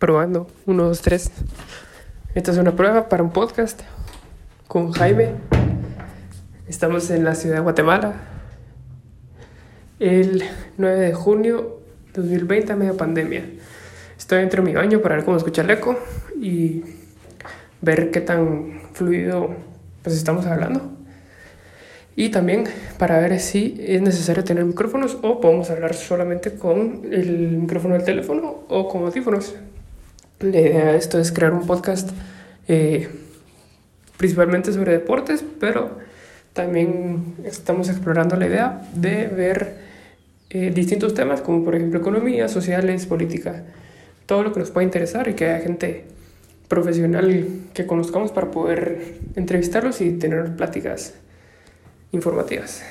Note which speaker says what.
Speaker 1: Probando. Uno, dos, tres. Esta es una prueba para un podcast con Jaime. Estamos en la ciudad de Guatemala. El 9 de junio de 2020, a media pandemia. Estoy dentro de mi baño para ver cómo escucha el eco y ver qué tan fluido pues estamos hablando. Y también para ver si es necesario tener micrófonos o podemos hablar solamente con el micrófono del teléfono o con audífonos. La idea de esto es crear un podcast eh, principalmente sobre deportes, pero también estamos explorando la idea de ver eh, distintos temas como por ejemplo economía, sociales, política, todo lo que nos pueda interesar y que haya gente profesional que conozcamos para poder entrevistarlos y tener pláticas informativas.